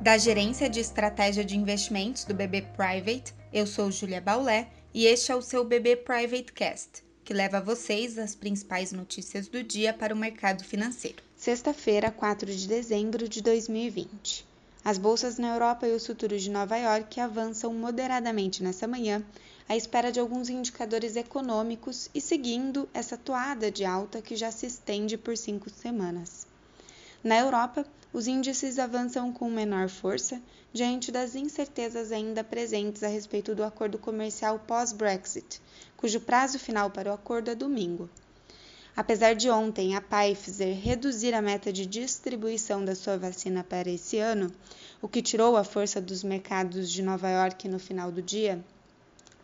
Da Gerência de Estratégia de Investimentos do BB Private, eu sou Julia Baulé e este é o seu BB Private Cast, que leva a vocês as principais notícias do dia para o mercado financeiro. Sexta-feira, 4 de dezembro de 2020. As bolsas na Europa e os futuros de Nova York avançam moderadamente nessa manhã, à espera de alguns indicadores econômicos e seguindo essa toada de alta que já se estende por cinco semanas. Na Europa, os índices avançam com menor força diante das incertezas ainda presentes a respeito do acordo comercial pós-Brexit, cujo prazo final para o acordo é domingo. Apesar de ontem a Pfizer reduzir a meta de distribuição da sua vacina para esse ano, o que tirou a força dos mercados de Nova York no final do dia,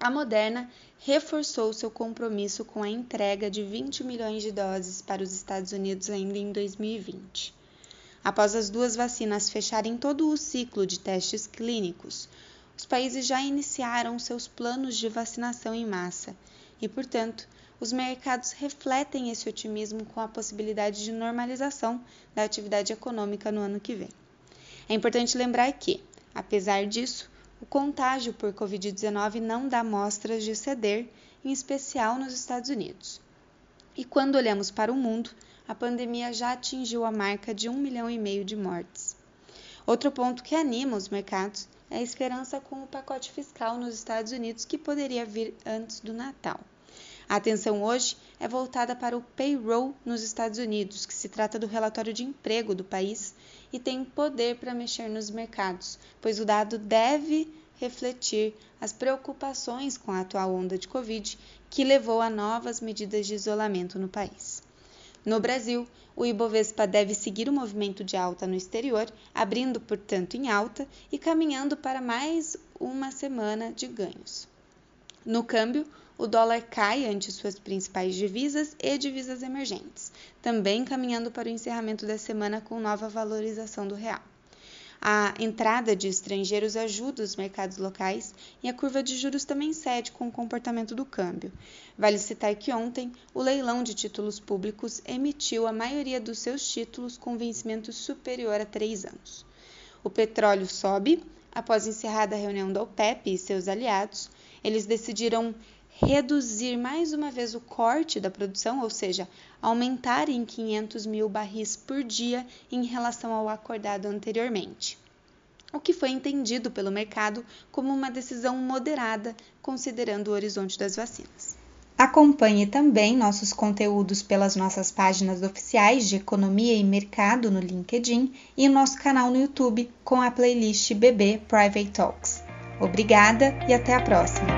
a Moderna reforçou seu compromisso com a entrega de 20 milhões de doses para os Estados Unidos ainda em 2020. Após as duas vacinas fecharem todo o ciclo de testes clínicos, os países já iniciaram seus planos de vacinação em massa e, portanto, os mercados refletem esse otimismo com a possibilidade de normalização da atividade econômica no ano que vem. É importante lembrar que, apesar disso, o contágio por Covid-19 não dá mostras de ceder, em especial nos Estados Unidos. E quando olhamos para o mundo, a pandemia já atingiu a marca de um milhão e meio de mortes. Outro ponto que anima os mercados é a esperança com o pacote fiscal nos Estados Unidos que poderia vir antes do Natal. A atenção hoje é voltada para o payroll nos Estados Unidos, que se trata do relatório de emprego do país e tem poder para mexer nos mercados, pois o dado deve refletir as preocupações com a atual onda de Covid que levou a novas medidas de isolamento no país. No Brasil, o Ibovespa deve seguir o movimento de alta no exterior, abrindo, portanto, em alta e caminhando para mais uma semana de ganhos. No câmbio, o dólar cai ante suas principais divisas e divisas emergentes, também caminhando para o encerramento da semana com nova valorização do real. A entrada de estrangeiros ajuda os mercados locais e a curva de juros também cede com o comportamento do câmbio. Vale citar que ontem o leilão de títulos públicos emitiu a maioria dos seus títulos com vencimento superior a três anos. O petróleo sobe após encerrada a reunião da OPEP e seus aliados. Eles decidiram reduzir mais uma vez o corte da produção, ou seja, aumentar em 500 mil barris por dia em relação ao acordado anteriormente. O que foi entendido pelo mercado como uma decisão moderada, considerando o horizonte das vacinas. Acompanhe também nossos conteúdos pelas nossas páginas oficiais de Economia e Mercado no LinkedIn e nosso canal no YouTube com a playlist BB Private Talks. Obrigada e até a próxima!